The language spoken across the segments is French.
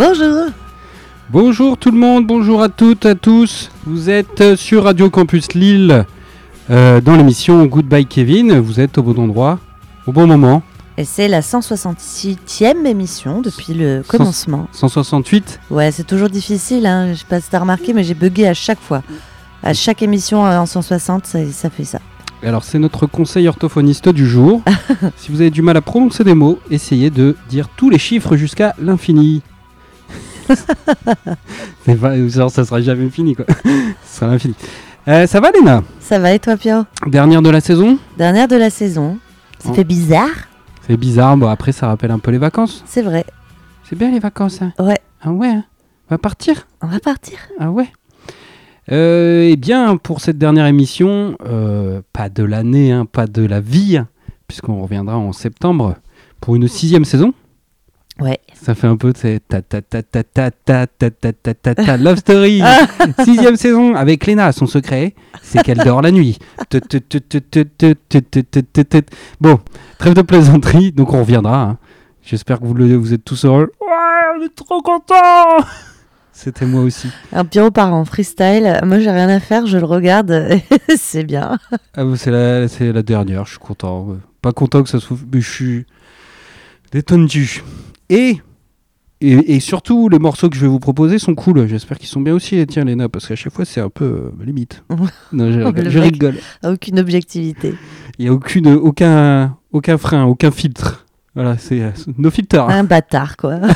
Bonjour. Bonjour. Tout le monde, bonjour à toutes, à tous. Vous êtes sur Radio Campus Lille euh, dans l'émission Goodbye Kevin. Vous êtes au bon endroit, au bon moment. Et c'est la 168e émission depuis le commencement. 168 Ouais, c'est toujours difficile, hein. je sais pas si t'as remarqué, mais j'ai bugué à chaque fois. À chaque émission euh, en 160, ça, ça fait ça. Alors c'est notre conseil orthophoniste du jour. si vous avez du mal à prononcer des mots, essayez de dire tous les chiffres jusqu'à l'infini. C'est pas- genre, ça sera jamais fini quoi. ça sera. Euh, ça va Léna? Ça va et toi, Pierre Dernière de la saison? Dernière de la saison. Ça Oh. fait bizarre, C'est bizarre, bon après ça rappelle un peu les vacances. c'est vrai. C'est bien les vacances hein Ouais, Ah ouais hein On va partir? On va partir. Ah ouais Euh, Eh bien, pour cette dernière émission, euh, pas de l'année, hein, pas de la vie, hein, puisqu'on reviendra en septembre pour une sixième saison. Ouais. Ça fait un peu ta ta ta ta ta ta ta ta ta ta ta love story. Sixième saison avec Léna. Son secret, c'est qu'elle dort la nuit. Bon, trêve de plaisanterie. Donc on reviendra. hein. J'espère que vous, le- vous êtes tous heureux. Ouais, on est trop contents. C'était moi aussi. Un Pierrot part en freestyle. Moi, j'ai rien à faire, je le regarde. c'est bien. Ah, c'est la, la dernière, je suis content. Pas content que ça se trouve, mais je suis détendu. Et, et, et surtout, les morceaux que je vais vous proposer sont cool. J'espère qu'ils sont bien aussi tiens, Léna, parce qu'à chaque fois, c'est un peu euh, limite. non, je, Le rigole, je mec. rigole. Aucune objectivité. Il n'y a aucune, aucun, aucun frein, aucun filtre. Voilà, c'est euh, nos filters. Un bâtard, quoi.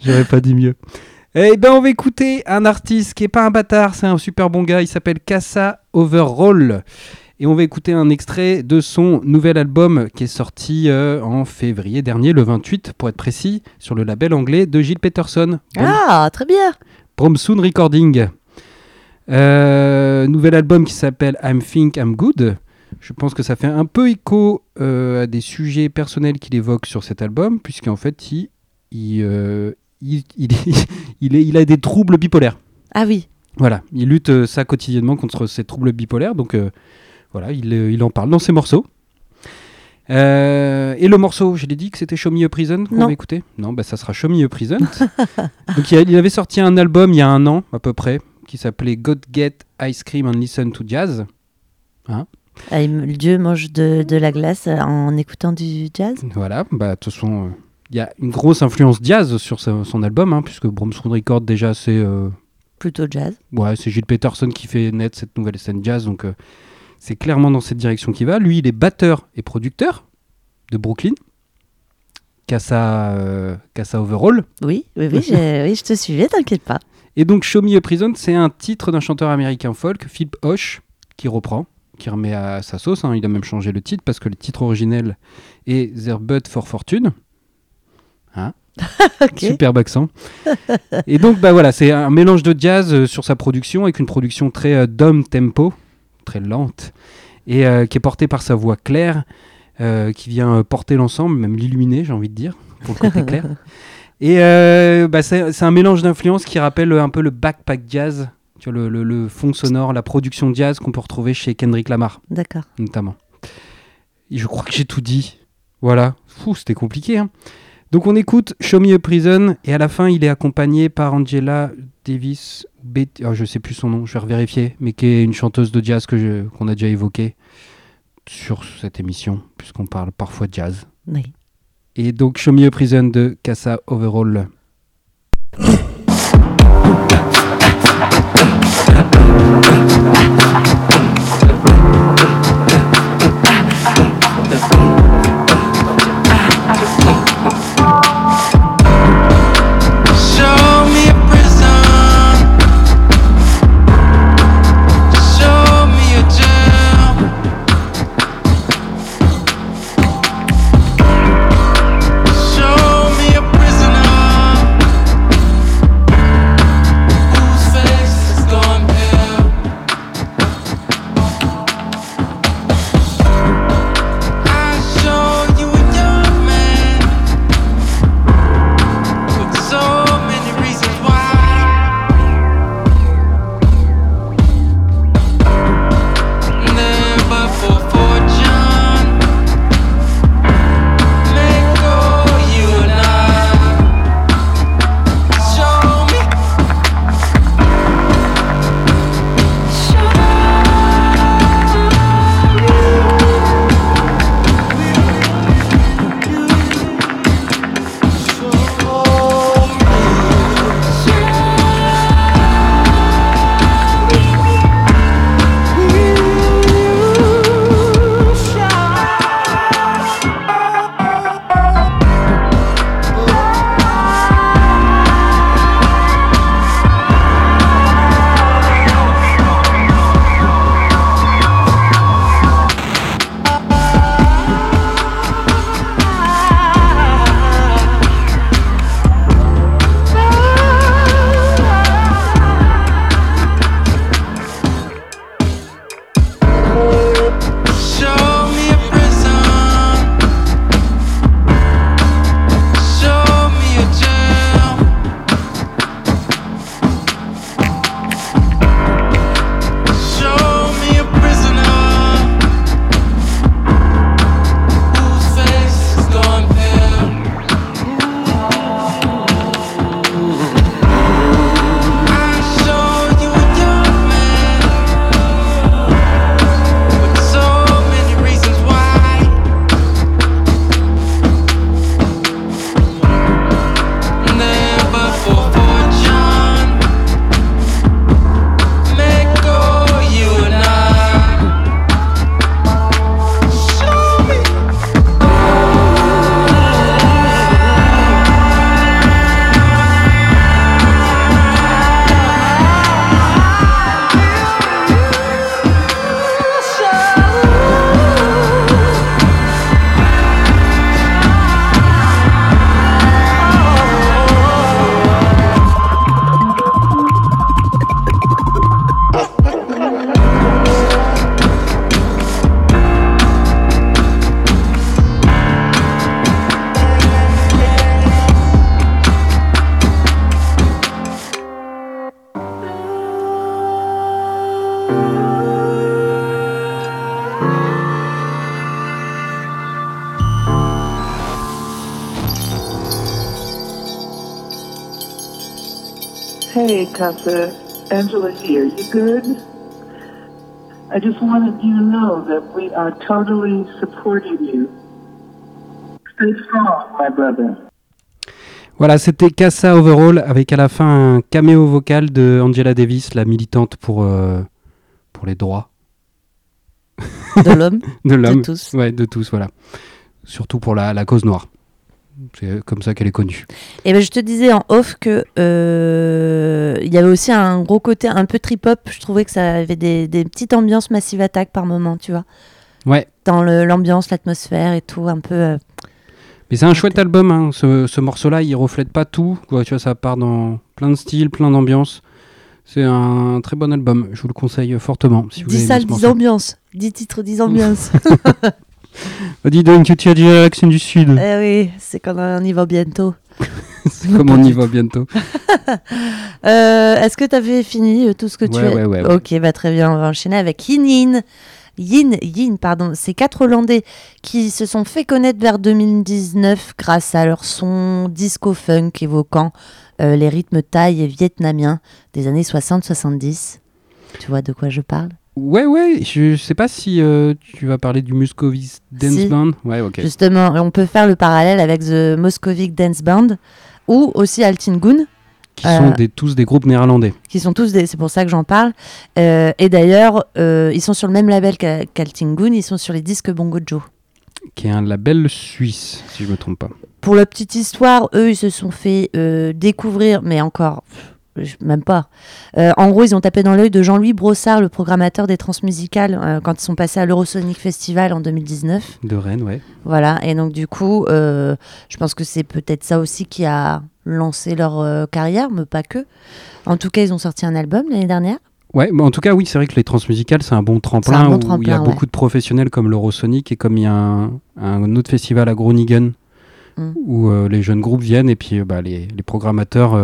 J'aurais pas dit mieux. Eh ben, on va écouter un artiste qui est pas un bâtard, c'est un super bon gars. Il s'appelle Casa Overall. Et on va écouter un extrait de son nouvel album qui est sorti euh, en février dernier, le 28 pour être précis, sur le label anglais de Gilles Peterson. Brom- Ah, très bien. Bromsoon Recording. Euh, nouvel album qui s'appelle I'm Think I'm Good. Je pense que ça fait un peu écho euh, à des sujets personnels qu'il évoque sur cet album, puisqu'en fait, il, il, il, il est- il est- il a des troubles bipolaires. Ah oui. Voilà, il lutte ça quotidiennement contre ces troubles bipolaires, donc voilà, il, euh, il en parle dans ses morceaux. Euh, et le morceau, je l'ai dit que c'était Show Me a Prison qu'on Non. va écouter? Non, bah ça sera Show Me a Prison. donc il, avait sorti un album il y a un an à peu près, qui s'appelait God Get Ice Cream and Listen to Jazz. Ah, il- le Dieu mange de, de la glace en écoutant du jazz? Voilà, bah de toute façon, euh, il y a une grosse influence jazz sur sa- son album, hein, puisque Bromsound Record déjà c'est euh, Plutôt jazz. Ouais, c'est Gilles Peterson qui fait naître cette nouvelle scène jazz, donc euh, c'est clairement dans cette direction qu'il va. Lui, il est batteur et producteur de Brooklyn, Casa, euh, Casa Overall. Oui, oui, oui, je te suivais, t'inquiète pas. Et donc, Show Me a Prison, c'est un titre d'un chanteur américain folk, Philip Hoche, qui reprend, qui remet à sa sauce. hein. Il a même changé le titre parce que le titre originel est There But for Fortune. Hein. Superbe accent. et donc, bah voilà, c'est un mélange de jazz euh, sur sa production, avec une production très euh, dumb tempo, très lente, et euh, qui est portée par sa voix claire, euh, qui vient euh, porter l'ensemble, même l'illuminer, j'ai envie de dire, pour le côté clair. Et bah, c'est un mélange d'influences qui rappelle un peu le backpack jazz, tu vois, le, le- le fond sonore, la production jazz qu'on peut retrouver chez Kendrick Lamar, D'accord. notamment. Et je crois que j'ai tout dit. Voilà. Fou, c'était compliqué. hein. Donc on écoute Show Me a Prison et à la fin il est accompagné par Angela Davis, Bet- oh, je sais plus son nom, je vais revérifier, mais qui est une chanteuse de jazz que qu'on a déjà évoquée sur cette émission, puisqu'on parle parfois de jazz. Oui. Et donc Show Me a Prison de Casa Overall. Hey, Casa. Angela here. You good? I just wanted you to know that we are totally supporting you. Stay strong, my brother. Voilà, c'était Casa Overall avec à la fin un caméo vocal de Angela Davis, la militante pour, euh, pour les droits De l'homme, de tous. Ouais, de tous, voilà. Surtout pour la, la cause noire. C'est comme ça qu'elle est connue. Et ben je te disais en off que euh, il y avait aussi un gros côté un peu trip-hop. Je trouvais que ça avait des, des petites ambiances Massive Attack par moment, tu vois. Ouais, Dans l'ambiance, l'atmosphère et tout, un peu. euh, mais c'est un chouette album. hein. Ce, ce morceau-là, il reflète pas tout. quoi. Tu vois, ça part dans plein de styles, plein d'ambiances. C'est un très bon album. Je vous le conseille fortement. Si vous 10 avez salles, aimé ce 10 morceau. ambiances. 10 titres, 10 ambiances. Dis donc, tu as dit l'accent du Sud. eh oui, c'est quand on y va bientôt. C'est comme on y va bientôt. Euh, Est-ce que tu avais fini euh, tout ce que tu as ouais, ouais. Ok, bah très bien, on va enchaîner avec Yin Yin. Yin, Yin, pardon, c'est quatre Hollandais qui se sont fait connaître vers 2019 grâce à leur son disco funk évoquant euh, les rythmes thaï et vietnamiens des années 60-70. Tu vois de quoi je parle? Ouais, ouais, je sais pas si euh, tu vas parler du Muscovis Dance Si. Band. Ouais, ok. Justement, on peut faire le parallèle avec The Moscovic Dance Band ou aussi Altingun, Qui sont Euh, des, tous des groupes néerlandais. qui sont tous des. C'est pour ça que j'en parle. Euh, et d'ailleurs, ils sont sur le même label qu'A- qu'Altingun, ils sont sur les disques Bongo Joe. Qui est un label suisse, si je me trompe pas. Pour la petite histoire, eux, ils se sont fait découvrir, mais encore, je- même pas. Euh, en gros, ils ont tapé dans l'œil de Jean-Louis Brossard, le programmateur des transmusicales, euh, quand ils sont passés à l'Eurosonic Festival en 2019. De Rennes, ouais. Voilà, et donc du coup, euh, je pense que c'est peut-être ça aussi qui a lancé leur carrière, mais pas que. En tout cas, ils ont sorti un album l'année dernière. Ouais, mais en tout cas, oui, c'est vrai que les transmusicales, c'est un bon tremplin bon où il y a ouais. beaucoup de professionnels comme l'Eurosonic et comme il y a un, un autre festival à Groningen Mm. où les jeunes groupes viennent et puis bah, les, les programmateurs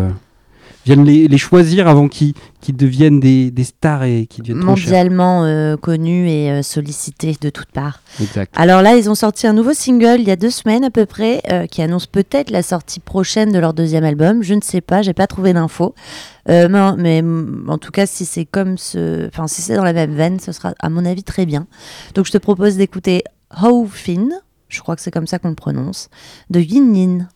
viennent les, les choisir avant qu'ils deviennent des, des stars et qu'ils deviennent mondialement euh, connus et euh, sollicités de toutes parts. Exact. Alors là, ils ont sorti un nouveau single il y a deux semaines à peu près, euh, qui annonce peut-être la sortie prochaine de leur deuxième album. Je ne sais pas, j'ai pas trouvé d'infos. Euh, mais, mais, mm, en tout cas, si c'est comme ce, enfin si c'est dans la même veine, ce sera à mon avis très bien. Donc je te propose d'écouter How Fin, je crois que c'est comme ça qu'on le prononce, de Yin Yin.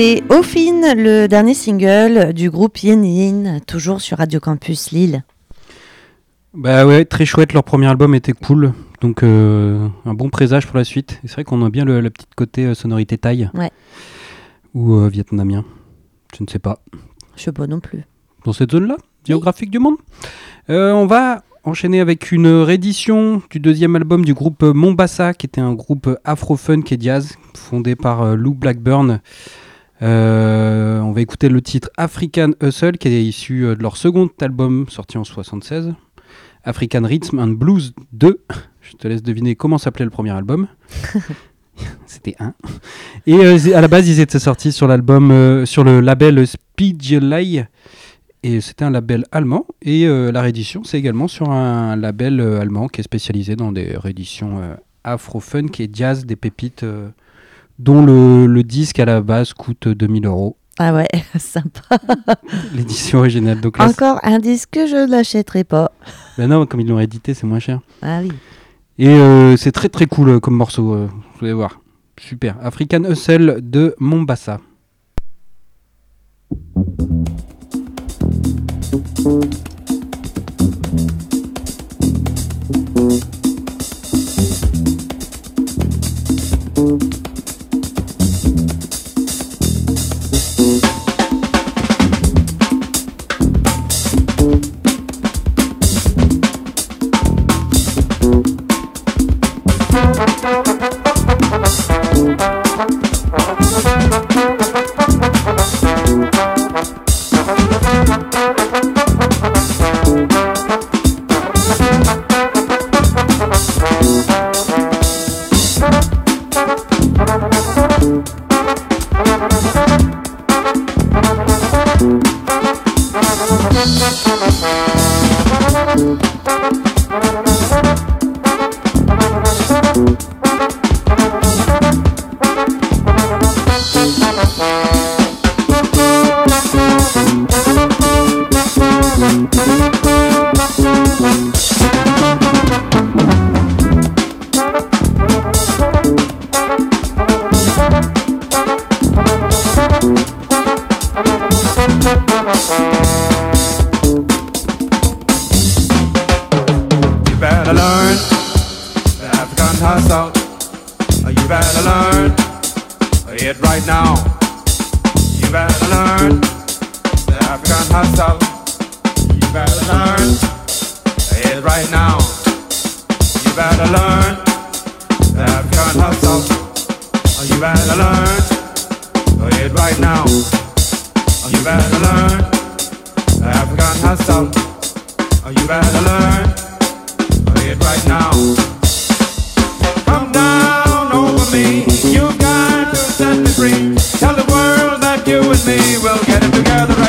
C'était Ofin, le dernier single du groupe Yin Yin, toujours sur Radio Campus Lille. Bah ouais, très chouette, leur premier album était cool, donc euh, un bon présage pour la suite. C'est vrai qu'on a bien le, le petit côté euh, sonorité thaï. Ouais. Ou euh, vietnamien, je ne sais pas. Je sais pas non plus. Dans cette zone-là, géographique du monde. On va enchaîner avec une réédition du deuxième album du groupe Mombasa, qui était un groupe afro-funk et jazz, fondé par Lou Blackburn. Euh, on va écouter le titre African Hustle, qui est issu euh, de leur second album sorti en 76. African Rhythm and Blues 2. Je te laisse deviner comment s'appelait le premier album. C'était un. Et euh, à la base, ils étaient sortis sur l'album, euh, sur le label Spiegelei. Et c'était un label allemand. Et euh, la réédition, c'est également sur un label allemand qui est spécialisé dans des rééditions afro-funk et jazz, des pépites, dont le, le disque à la base coûte 2000 euros. Ah ouais, sympa. L'édition originale. Donc là, Encore un disque que je n'achèterai pas. ben non, comme ils l'ont édité, c'est moins cher. Ah oui. Et euh, c'est très très cool euh, comme morceau, euh, vous allez voir. Super. African Hustle de Mombasa. You better learn the African hustle. You better learn it right now. You better learn the African hustle. You better learn it right now. You better learn the African hustle. You better learn it right now. You better learn hustle. You better learn it right now. Come down over me, you got to set me free. Tell the world that you and me will get it together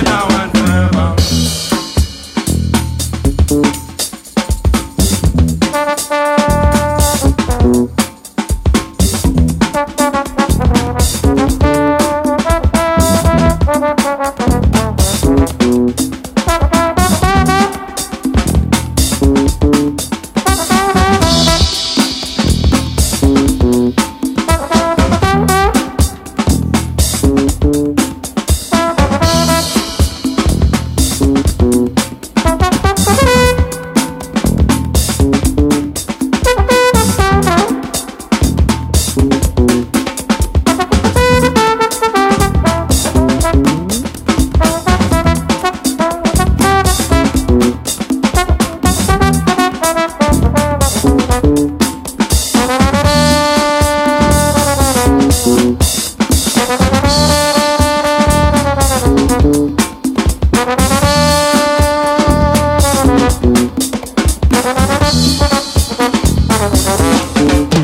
Thank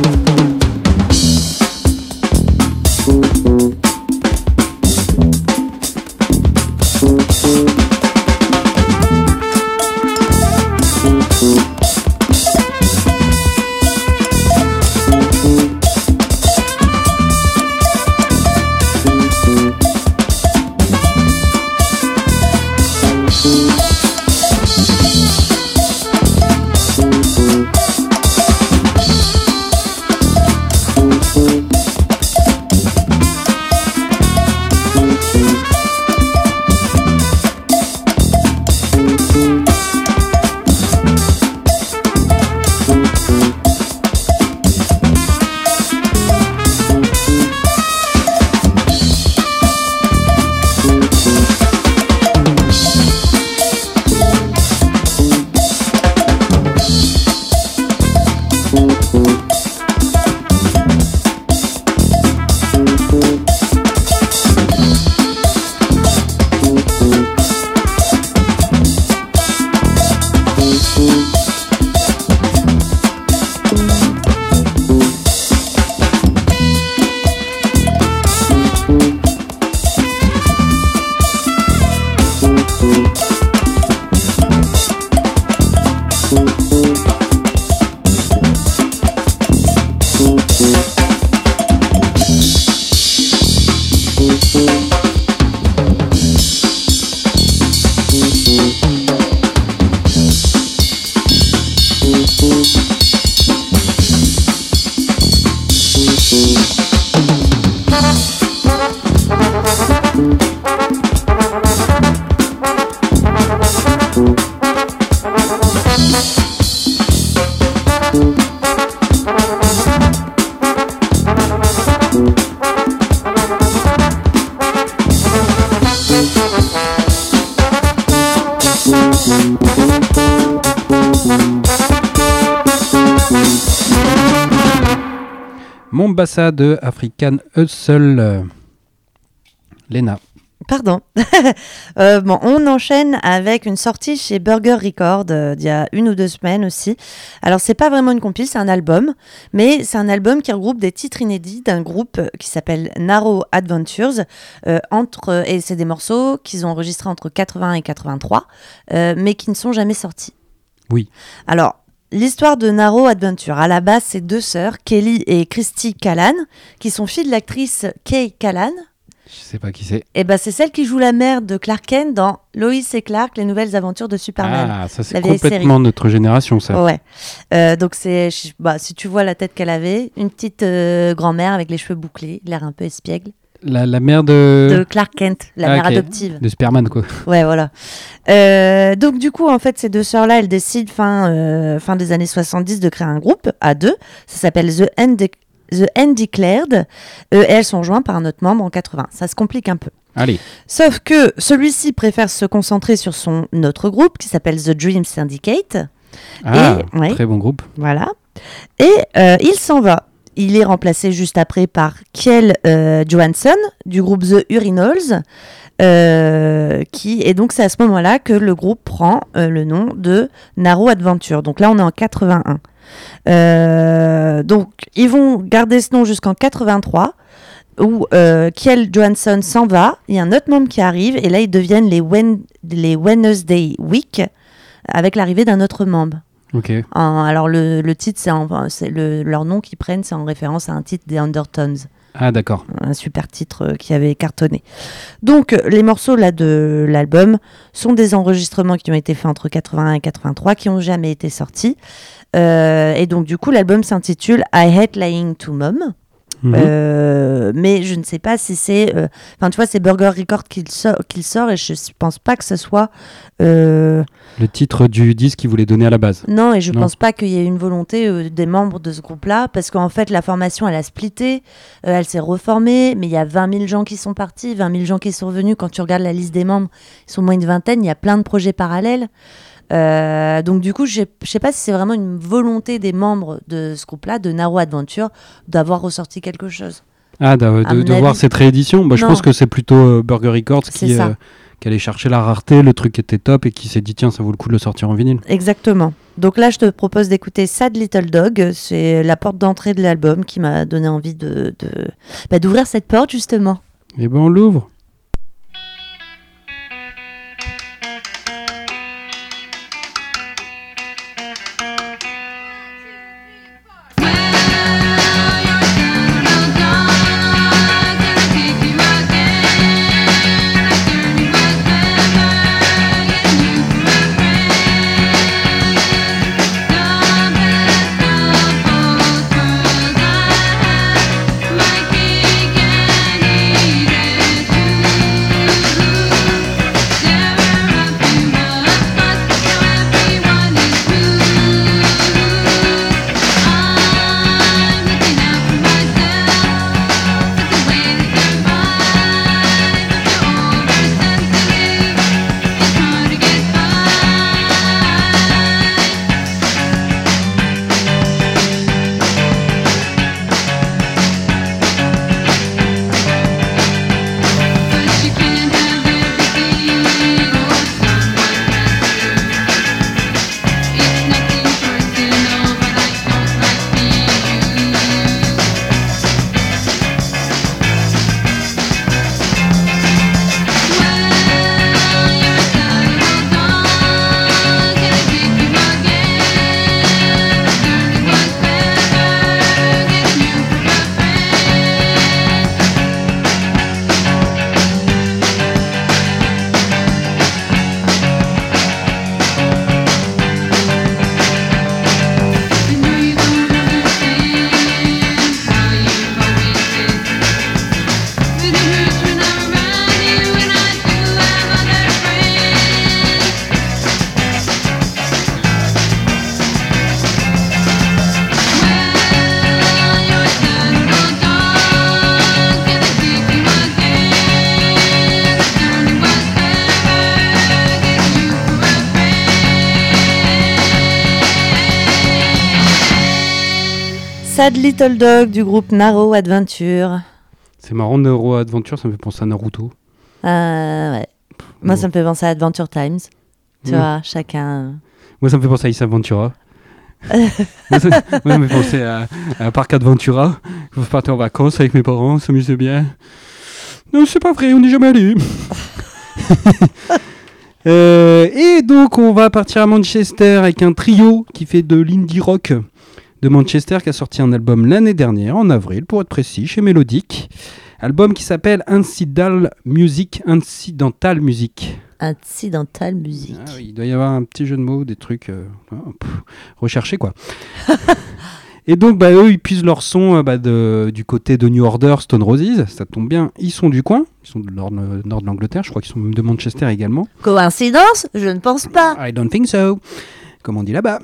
Mombasa de African Hustle. Euh, Lena. Pardon. Euh, bon, on enchaîne avec une sortie chez Burger Record euh, d'il y a une ou deux semaines aussi. Alors, c'est pas vraiment une compile, c'est un album, mais c'est un album qui regroupe des titres inédits d'un groupe qui s'appelle Narrow Adventures. euh, entre, et c'est des morceaux qu'ils ont enregistrés entre 80 et 83, euh, mais qui ne sont jamais sortis. Oui. Alors, l'histoire de Narrow Adventure, à la base, c'est deux sœurs, Kelly et Christy Callan, qui sont filles de l'actrice Kay Callan. Je sais pas qui c'est. Et ben, c'est celle qui joue la mère de Clark Kent dans Lois et Clark, les nouvelles aventures de Superman. Ah, ça c'est complètement notre génération, ça. Ouais. Euh, donc c'est, bah, si tu vois la tête qu'elle avait, une petite euh, grand-mère avec les cheveux bouclés, l'air un peu espiègle, La, la mère de... de Clark Kent, la Ah, mère adoptive. de Superman, quoi. Ouais, voilà. Euh, donc du coup, en fait, ces deux sœurs-là, elles décident fin, euh, fin des années 70 de créer un groupe à deux. Ça s'appelle The End, The Undeclared. Euh, et elles sont jointes par un autre membre en 80. Ça se complique un peu. Allez. Sauf que celui-ci préfère se concentrer sur son autre groupe qui s'appelle The Dream Syndicate. Ah, ouais. très bon groupe. Voilà. Et euh, il s'en va. Il est remplacé juste après par Kiel euh, Johansson du groupe The Urinals. euh, qui, et donc c'est à ce moment-là que le groupe prend euh, le nom de Narrow Adventure. Donc là on est en 81. Euh, donc ils vont garder ce nom jusqu'en 83 où Kiel Johansson s'en va, il y a un autre membre qui arrive et là ils deviennent les Wednesday Week avec l'arrivée d'un autre membre. Ok. En- alors le, le titre, c'est le- leur nom qu'ils prennent, c'est en référence à un titre des Undertones, Ah, d'accord. un super titre euh, qui avait cartonné. Donc euh, les morceaux là de l'album sont des enregistrements qui ont été faits entre 81 et 83, qui ont jamais été sortis. Euh, et donc du coup l'album s'intitule I Hate Lying to Mom. Mhm. Euh, mais je ne sais pas si c'est. euh, Enfin, tu vois, c'est Burger Record qu'il sort, et je ne pense pas que ce soit. euh, Le titre du disque qu'il voulait donner à la base. non, et je Non. pense pas qu'il y ait une volonté des membres de ce groupe-là, parce qu'en fait, la formation, elle a splitté, elle s'est reformée, mais il y a 20 000 gens qui sont partis, 20 000 gens qui sont revenus. Quand tu regardes la liste des membres, ils sont moins une vingtaine, il y a plein de projets parallèles. Euh, donc du coup, je je sais pas si c'est vraiment une volonté des membres de ce groupe-là, de Narrow Adventure, d'avoir ressorti quelque chose. Ah, de, de- voir cette réédition. Bah, je pense que c'est plutôt euh, Burger Records qui, euh, qui allait chercher la rareté, le truc était top et qui s'est dit tiens, ça vaut le coup de le sortir en vinyle. Exactement. Donc là, je te propose d'écouter Sad Little Dog. C'est la porte d'entrée de l'album qui m'a donné envie de, de- bah, d'ouvrir cette porte justement. Et ben on l'ouvre. Little Dog du groupe Narrow Adventure. C'est marrant, Neuro Adventure, ça me fait penser à Naruto. Euh, ouais. Moi, ça me fait penser à Adventure Times. Tu vois, chacun. Moi, ça me fait penser à Ace Ventura. moi, ça, moi, ça me fait penser à, à Parc Adventura. Je partais en vacances avec mes parents, s'amusait bien. Non, c'est pas vrai, on n'est jamais allé. Euh, et donc, on va partir à Manchester avec un trio qui fait de l'indie rock de Manchester qui a sorti un album l'année dernière, en avril, pour être précis, chez Melodic. Album qui s'appelle Incidental Music. Incidental Music. Incidental musique. Ah oui, il doit y avoir un petit jeu de mots, des trucs euh, ah, recherchés quoi. Et donc bah, eux ils puisent leur son euh, bah, de- du côté de New Order, Stone Roses, ça tombe bien, ils sont du coin, ils sont de nord, nord de l'Angleterre, je crois qu'ils sont même de Manchester également. Coïncidence? Je ne pense pas. I don't think so, comme on dit là-bas.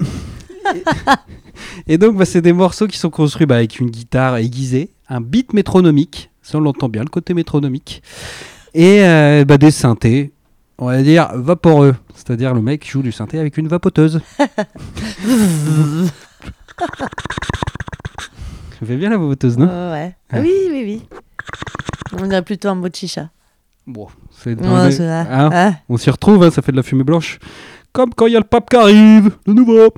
Et donc bah, c'est des morceaux qui sont construits bah, avec une guitare aiguisée, un beat métronomique, ça on l'entend bien, le côté métronomique, et euh, bah, des synthés, on va dire vaporeux, c'est-à-dire le mec joue du synthé avec une vapoteuse. Ça fait bien la vapoteuse, non? Oh, ouais. Ouais. Oui, oui, oui. On dirait plutôt un mot de chicha. Bon, c'est Ouais, les- hein, Ah. On s'y retrouve, hein, ça fait de la fumée blanche. Comme quand il y a le pape qui arrive, de nouveau.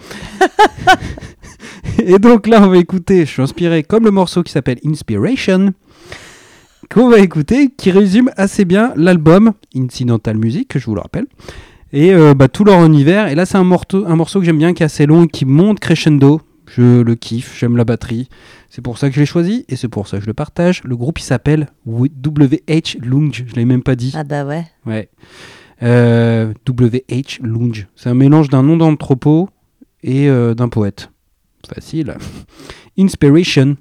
Et donc là, on va écouter, je suis inspiré comme le morceau qui s'appelle Inspiration, qu'on va écouter, qui résume assez bien l'album Incidental Music, que je vous le rappelle, et euh, bah, tout leur univers. Et là, c'est un, morceau- un morceau que j'aime bien, qui est assez long et qui monte crescendo. Je le kiffe, j'aime la batterie. C'est pour ça que je l'ai choisi et c'est pour ça que je le partage. Le groupe, il s'appelle WH Lunge, je l'ai même pas dit. Ah bah ouais. Ouais. Euh, WH Lunge. C'est un mélange d'un nom d'anthropo et euh, d'un poète. Facile. Inspiration.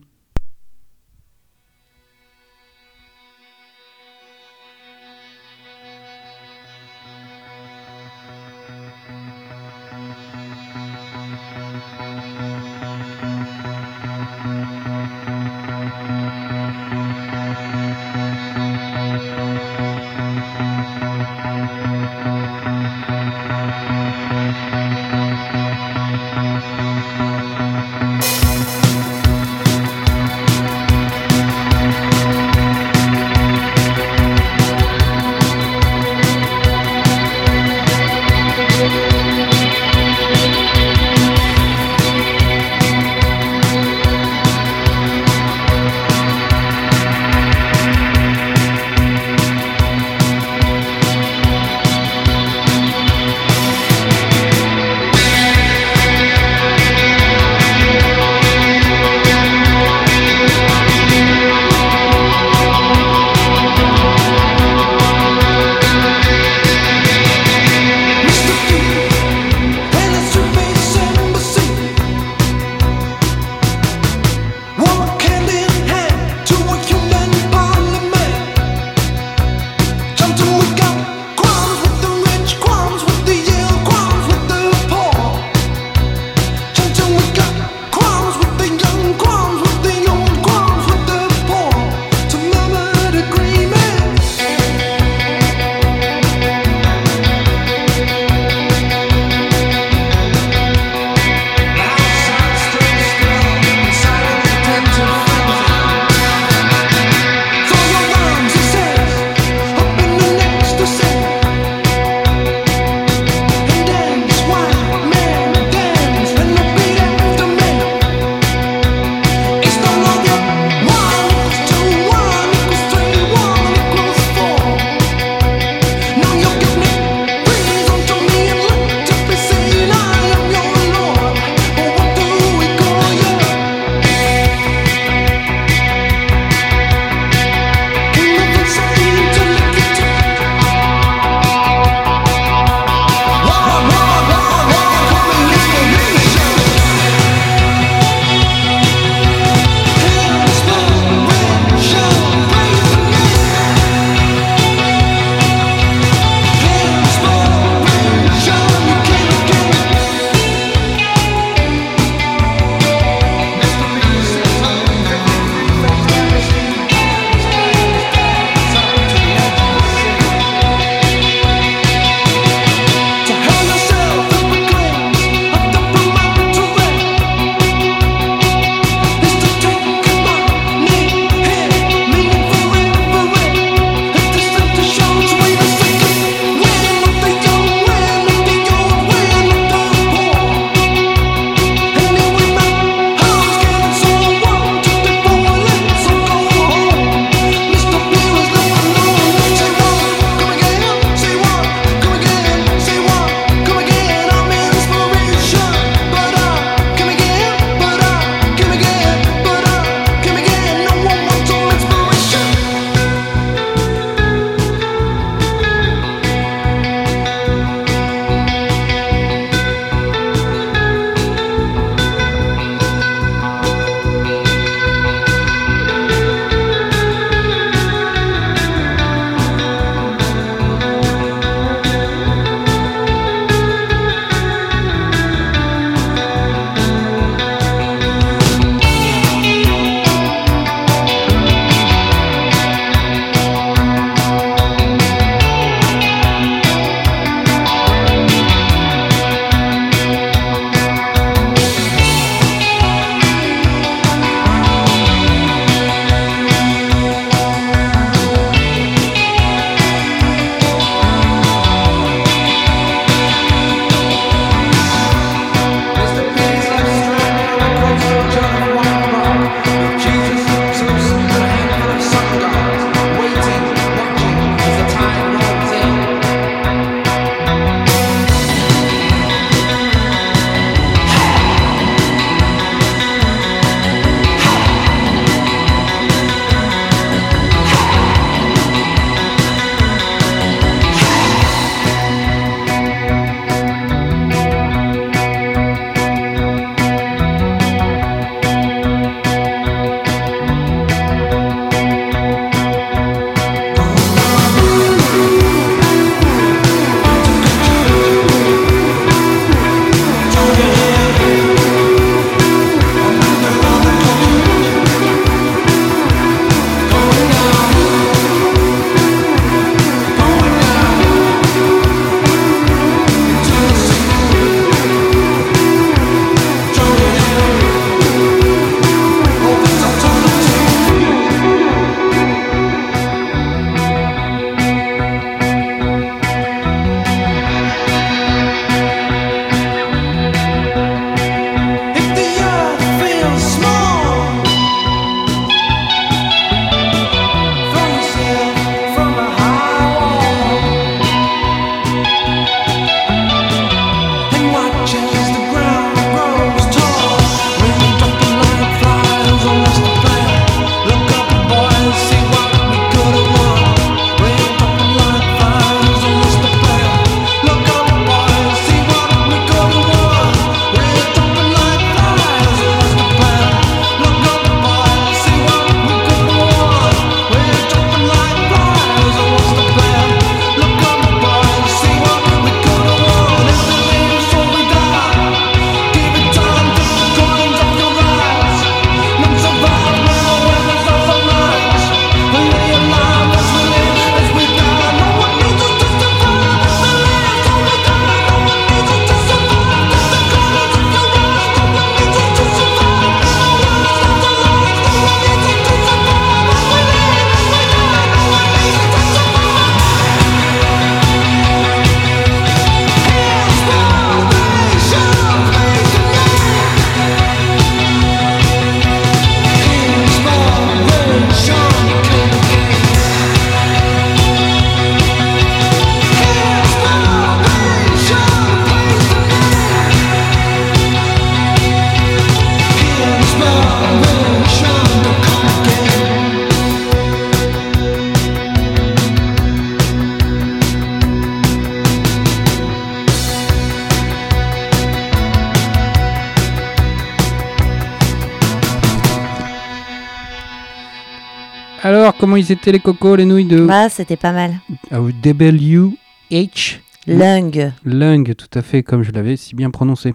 Comment ils étaient les cocos, les nouilles de Bah, c'était pas mal. Ah oui, DBLUH Lung. Lung, tout à fait, comme je l'avais si bien prononcé.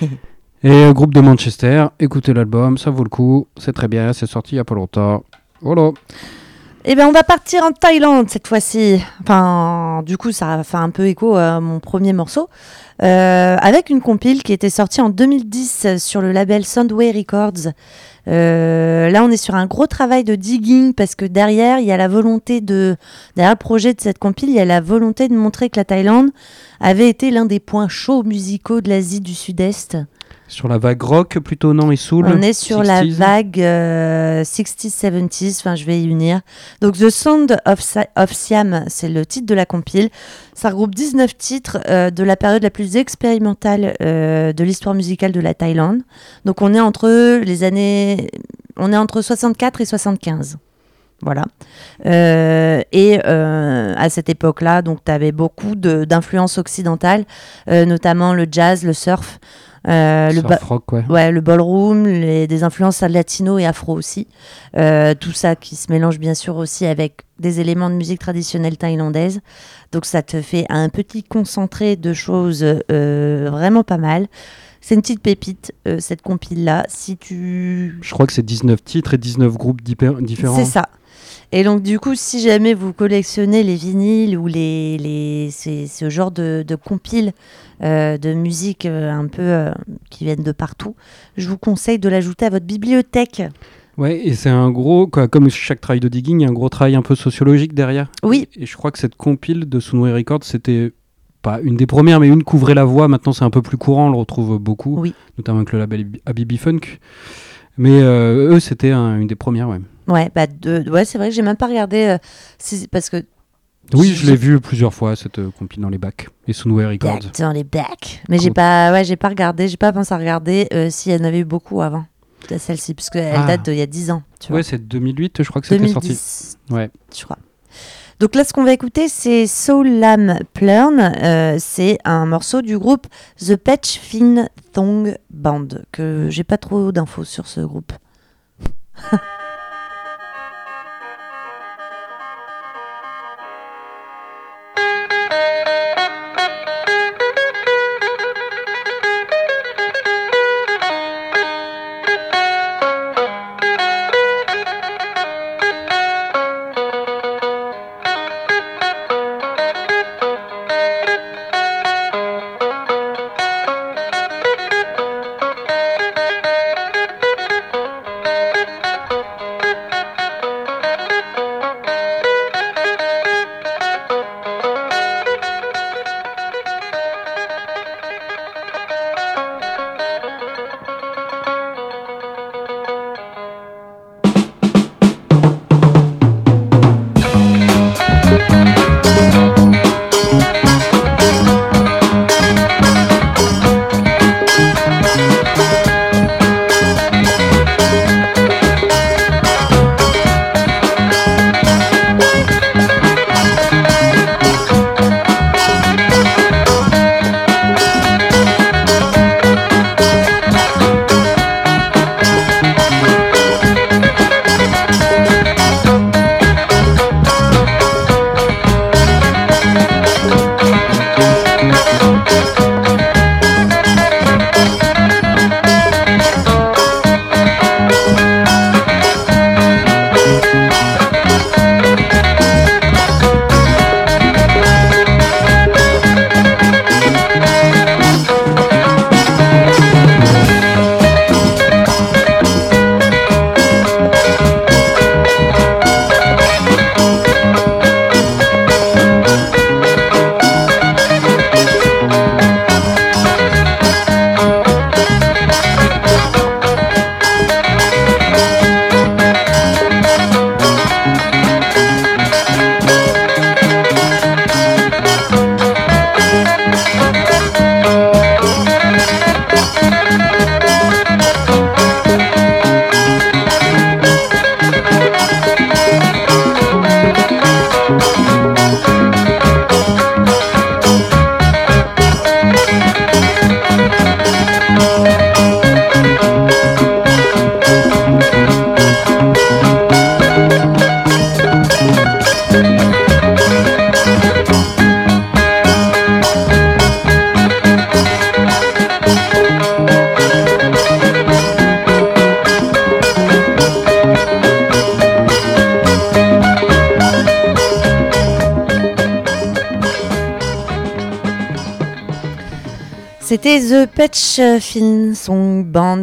Et euh, groupe de Manchester, écoutez l'album, ça vaut le coup, c'est très bien, c'est sorti il y a pas longtemps. Voilà. Eh bien, on va partir en Thaïlande cette fois-ci. Enfin, du coup, ça fait un peu écho à mon premier morceau. Euh, avec une compile qui était sortie en 2010 sur le label Soundway Records. Euh, là, on est sur un gros travail de digging parce que derrière, il y a la volonté de. Derrière le projet de cette compile, il y a la volonté de montrer que la Thaïlande avait été l'un des points chauds musicaux de l'Asie du Sud-Est. Sur la vague rock, plutôt non et soul? On est sur la 60s. vague euh, 60s, 70s, enfin je vais y unir. Donc The Sound of, Sa- of Siam, c'est le titre de la compile. Ça regroupe 19 titres euh, de la période la plus expérimentale euh, de l'histoire musicale de la Thaïlande. Donc on est entre les années... On est entre 64 et 75. Voilà. Euh, et euh, à cette époque-là, donc tu avais beaucoup d'influences occidentales, euh, notamment le jazz, le surf, euh, le, Surf ba- rock, ouais. Ouais, le ballroom, les, des influences latino et afro aussi. Euh, tout ça qui se mélange bien sûr aussi avec des éléments de musique traditionnelle thaïlandaise. Donc ça te fait un petit concentré de choses euh, vraiment pas mal. C'est une petite pépite, cette compile-là. Si tu... Je crois que c'est 19 titres et 19 groupes différents. C'est ça. Et donc du coup, si jamais vous collectionnez les vinyles ou les, les, ce genre de, de compiles euh, de musique euh, un peu euh, qui viennent de partout, je vous conseille de l'ajouter à votre bibliothèque. Ouais, et c'est un gros, quoi, comme chaque travail de digging, il y a un gros travail un peu sociologique derrière. Oui, Et je crois que cette compile de Sunway Records, c'était pas une des premières, mais une couvrait la voix. Maintenant, c'est un peu plus courant, on le retrouve beaucoup, Oui. notamment avec le label Habibi Funk. Mais euh, eux, c'était un- une des premières, ouais. ouais, bah de, ouais c'est vrai que j'ai même pas regardé euh, si- parce que Oui, je l'ai vu plusieurs fois, cette euh, compile dans les bacs. Et Sunway Records. Back dans les bacs. Mais j'ai pas, ouais, j'ai pas regardé, j'ai pas pensé à regarder euh, s'il y en avait eu beaucoup avant celle-ci, parce qu'elle Ah. date d'il y a 10 ans. Tu vois. Ouais, c'est 2008, je crois que c'était sorti. 2010. Ouais. je crois. Donc là, ce qu'on va écouter, c'est Soul Lamb Plurn. Euh, c'est un morceau du groupe The Patch Fin Thong Band, que j'ai pas trop d'infos sur ce groupe.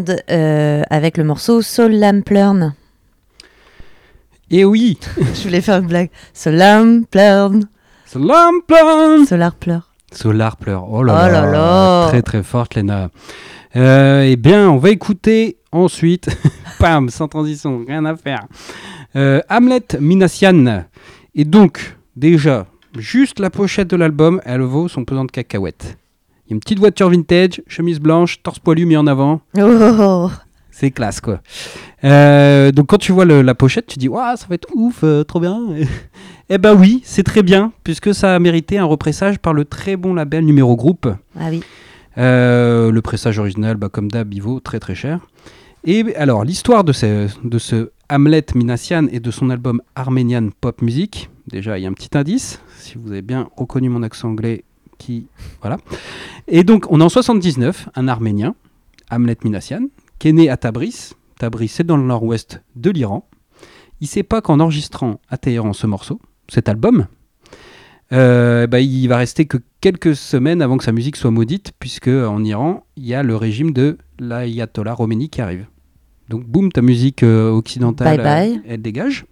Band euh, avec le morceau Soul Lamp Learn. Et oui, Je voulais faire une blague. Soul Lamp Learn. Solar Plan. Solar pleure. Oh là Oh là, là là. Très très forte, Léna. Euh, eh bien, on va écouter ensuite, pam, sans transition, rien à faire. Euh, Hamlet Minassian. Et donc, déjà, juste la pochette de l'album, elle vaut son pesant de cacahuètes. Il y a une petite voiture vintage, chemise blanche, torse poilu mis en avant. Oh. C'est classe, quoi. Euh, donc, quand tu vois le- la pochette, tu dis, waouh, ça va être ouf, euh, trop bien. eh ben oui, c'est très bien, puisque ça a mérité un repressage par le très bon label numéro groupe. Ah oui. Euh, le pressage original, bah, comme d'hab, il vaut très très cher. Et alors, l'histoire de ce, de ce Hamlet Minassian et de son album Armenian Pop Music, déjà, il y a un petit indice, si vous avez bien reconnu mon accent anglais, qui. Voilà. Et donc, on est en 79, un Arménien, Hamlet Minassian, qui est né à Tabriz. Tabriz, c'est dans le nord-ouest de l'Iran. Il sait pas qu'en enregistrant à Téhéran ce morceau, cet album, euh, bah, il va rester que quelques semaines avant que sa musique soit maudite, puisque en Iran, il y a le régime de l'ayatollah Khomeini qui arrive. Donc, boum, ta musique euh, occidentale, Bye bye. euh, elle dégage.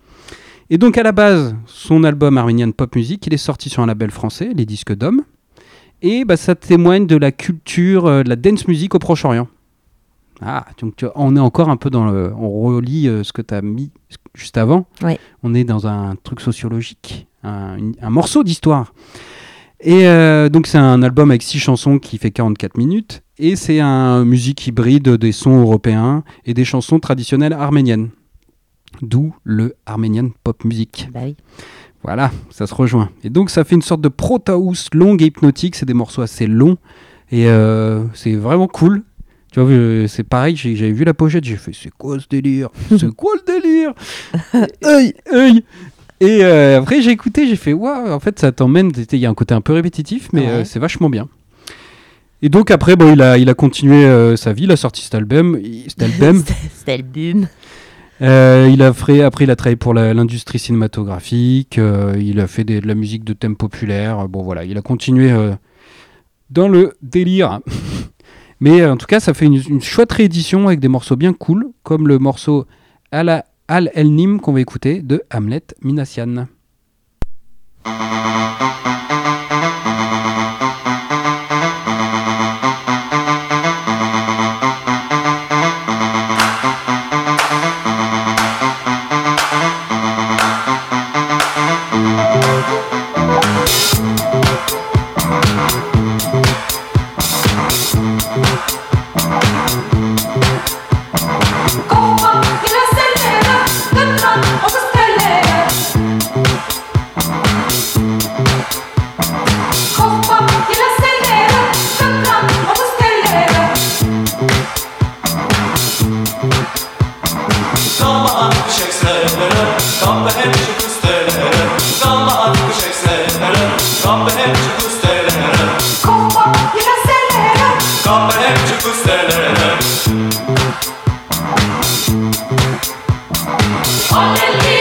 Et donc, à la base, son album Armenian Pop Music, il est sorti sur un label français, les disques d'hommes. Et bah, ça témoigne de la culture, euh, de la dance music au Proche-Orient. Ah, donc tu vois, on est encore un peu dans le. On relit euh, ce que tu as mis juste avant. On est dans un truc sociologique, un, une- un morceau d'histoire. Et euh, donc, c'est un album avec six chansons qui fait 44 minutes. Et c'est un musique hybride des sons européens et des chansons traditionnelles arméniennes. D'où le Armenian Pop Music. Bah oui. Voilà, ça se rejoint. Et donc ça fait une sorte de proto-house longue et hypnotique. C'est des morceaux assez longs et euh, c'est vraiment cool. Tu vois, euh, c'est pareil. J'avais vu la pochette, j'ai fait c'est quoi ce délire? C'est quoi le délire? Œil, œil. Et euh, après j'ai écouté, j'ai fait waouh. En fait, ça t'emmène. Il y a un côté un peu répétitif, mais Ouais. euh, c'est vachement bien. Et donc après, bon, il a, il a continué euh, sa vie. Il a sorti cet album. Cet album. Euh, il a fait, après, il a travaillé pour l'industrie cinématographique. euh, il a fait de la musique de thème populaire. Bon, voilà, il a continué euh, dans le délire. Mais euh, en tout cas, ça fait une, une chouette réédition avec des morceaux bien cool, comme le morceau Al, Al El Nim qu'on va écouter de Hamlet Minassian. Oh,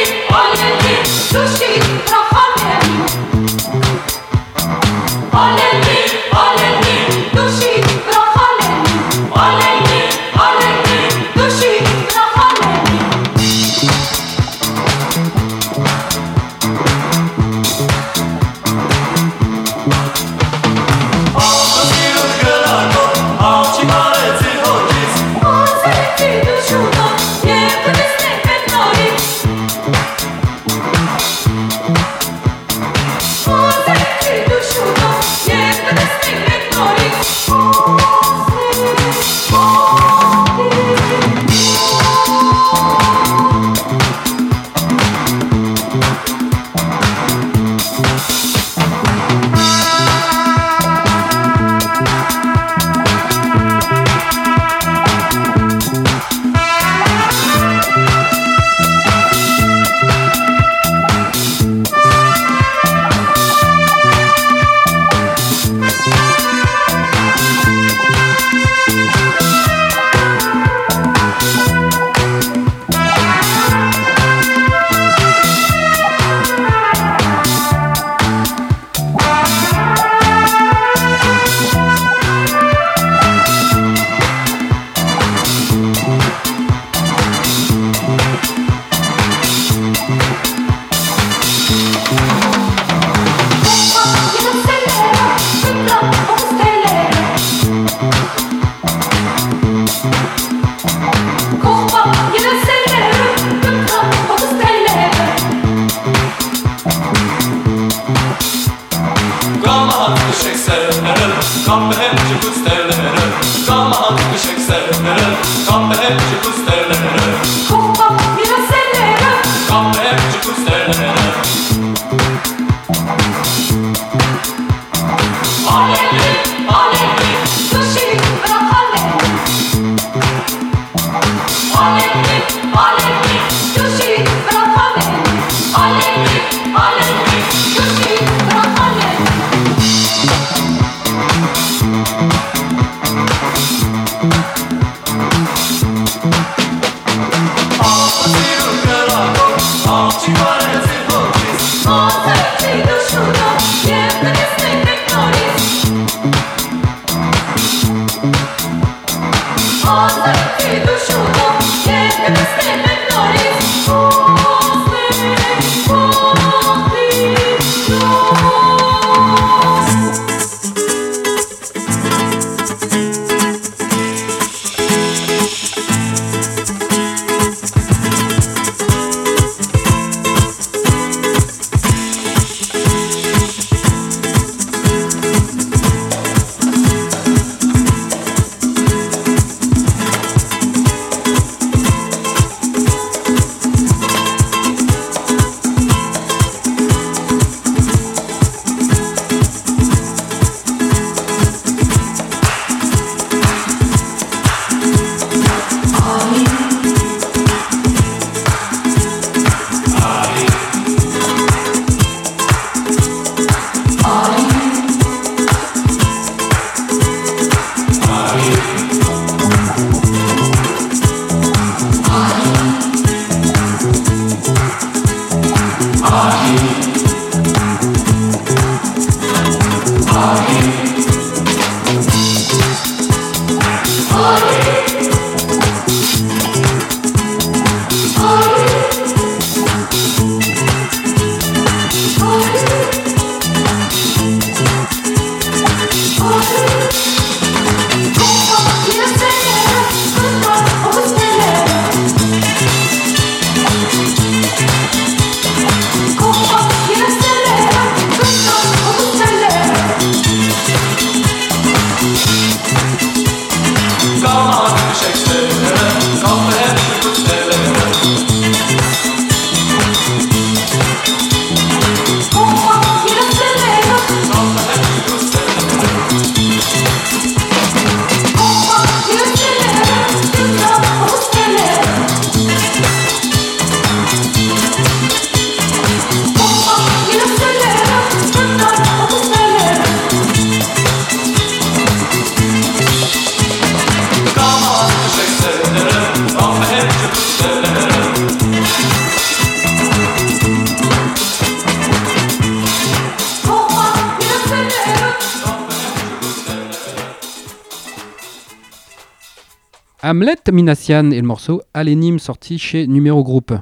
Hamlet Minassian et le morceau Alénime sorti chez Numéro Groupe.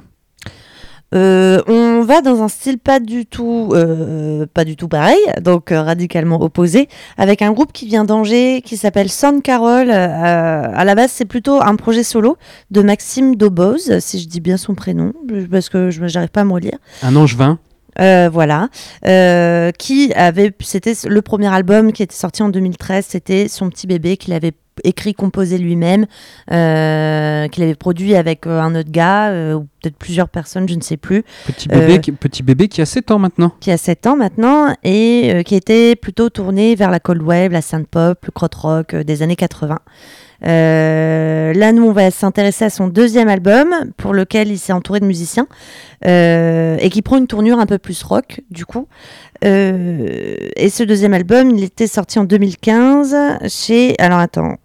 Euh, on va dans un style pas du tout, euh, pas du tout pareil, donc euh, radicalement opposé, avec un groupe qui vient d'Angers, qui s'appelle Sound Carol. À la base, c'est plutôt un projet solo de Maxime Doboz, si je dis bien son prénom, parce que je n'arrive pas à me relire. Un angevin. Euh, voilà, Euh, qui avait, c'était le premier album qui était sorti en 2013, c'était son petit bébé qu'il avait écrit, composé lui-même, euh, qu'il avait produit avec euh, un autre gars, euh, ou peut-être plusieurs personnes, je ne sais plus, Petit bébé, qui, petit bébé qui a 7 ans maintenant. qui a 7 ans maintenant et qui était plutôt tourné vers la cold wave, la synth pop, le crot rock des années 80. Euh, là, nous, on va s'intéresser à son deuxième album, pour lequel il s'est entouré de musiciens, et qui prend une tournure un peu plus rock, du coup. Et ce deuxième album, il était sorti en 2015 chez... Alors, attends,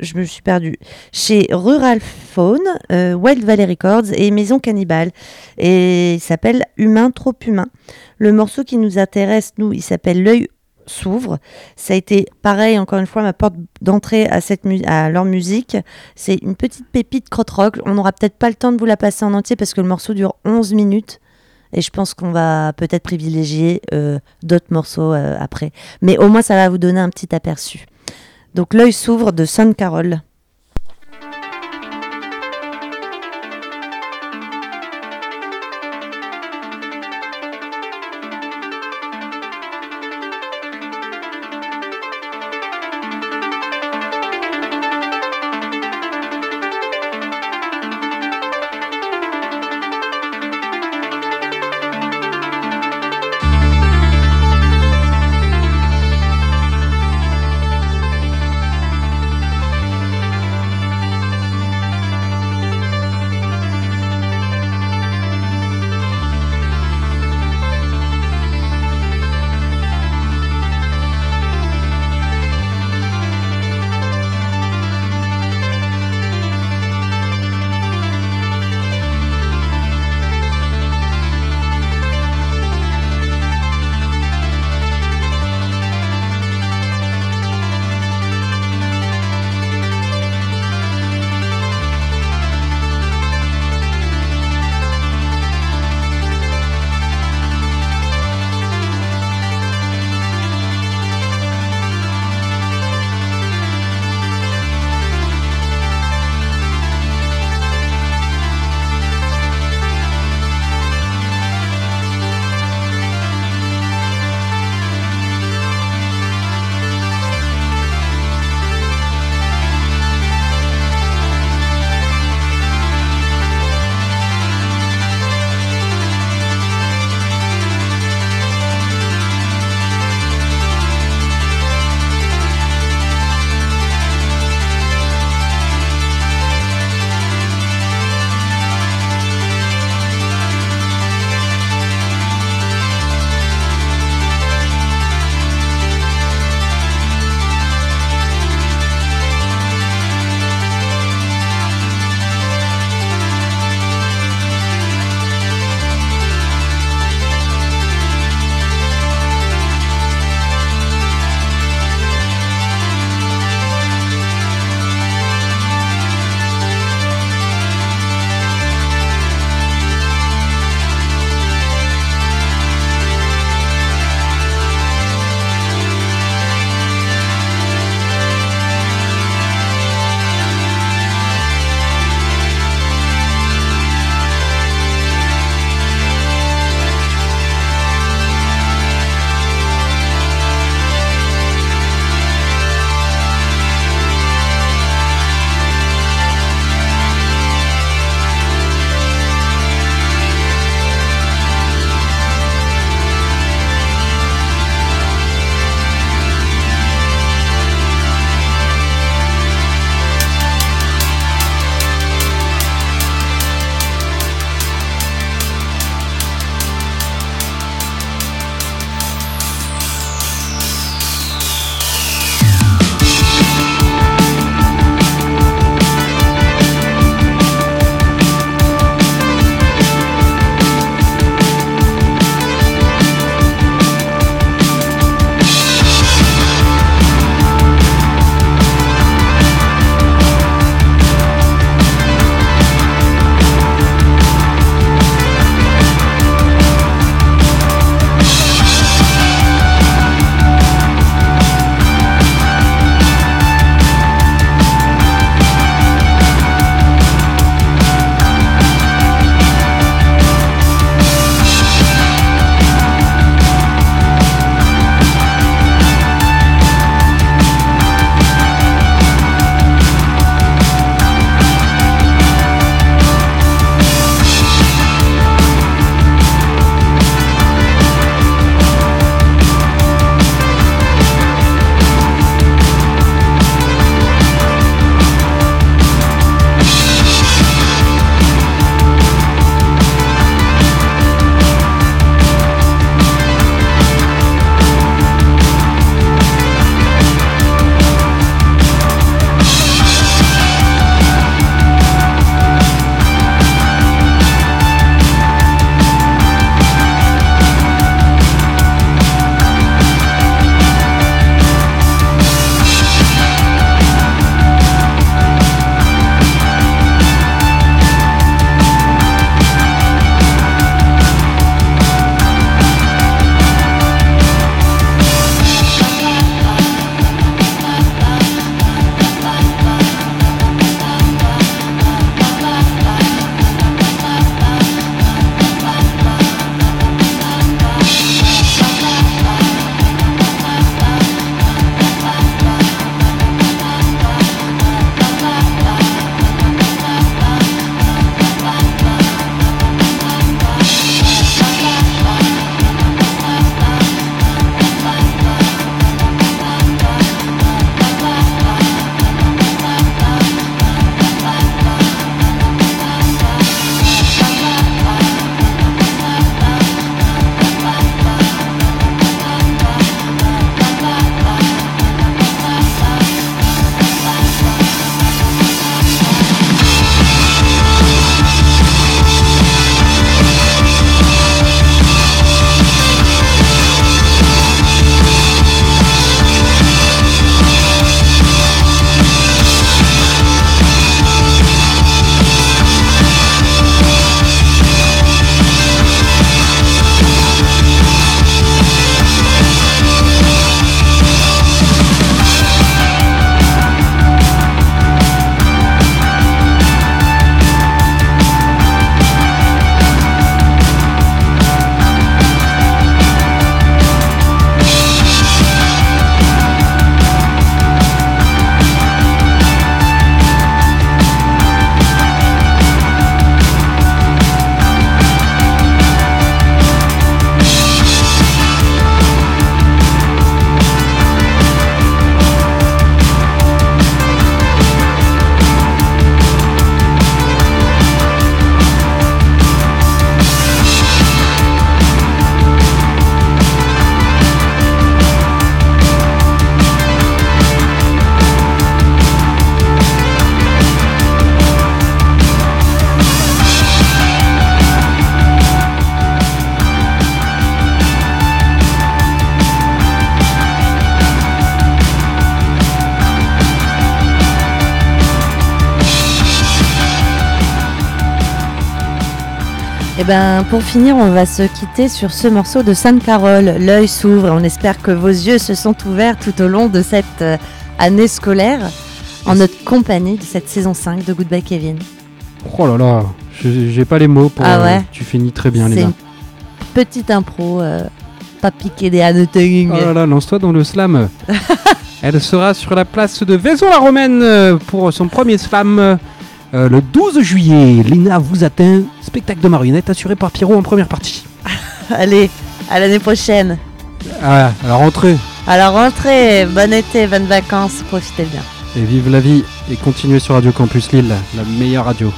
je me suis perdue. Chez Rural Faune, euh, Wild Valley Records et Maison Cannibale. Et il s'appelle Humain trop humain. Le morceau qui nous intéresse, nous, il s'appelle L'œil s'ouvre. Ça a été pareil, encore une fois, ma porte d'entrée à, à leur musique. C'est une petite pépite crotte-rock. On n'aura peut-être pas le temps de vous la passer en entier parce que le morceau dure 11 minutes. Et je pense qu'on va peut-être privilégier euh, d'autres morceaux euh, après. Mais au moins, ça va vous donner un petit aperçu. Donc, L'œil s'ouvre de Son Carol. Ben pour finir, on va se quitter sur ce morceau de Sainte Carole. L'œil s'ouvre. On espère que vos yeux se sont ouverts tout au long de cette euh, année scolaire en notre compagnie de cette saison 5 de Goodbye Kevin. Oh là là, j'ai pas les mots pour. Ah euh, ouais? tu finis très bien, les une petite impro, euh, pas piqué des hanneteuils. Oh là là, lance-toi dans le slam. Elle sera sur la place de Vaison-la-Romaine pour son premier slam euh, le 12 juillet. Lina vous atteint. Spectacle de marionnettes assuré par Pierrot en première partie. Allez, à l'année prochaine. Ah, à la rentrée. À la rentrée, bon été, bonnes vacances, profitez bien. Et vive la vie. Et continuez sur Radio Campus Lille, la meilleure radio.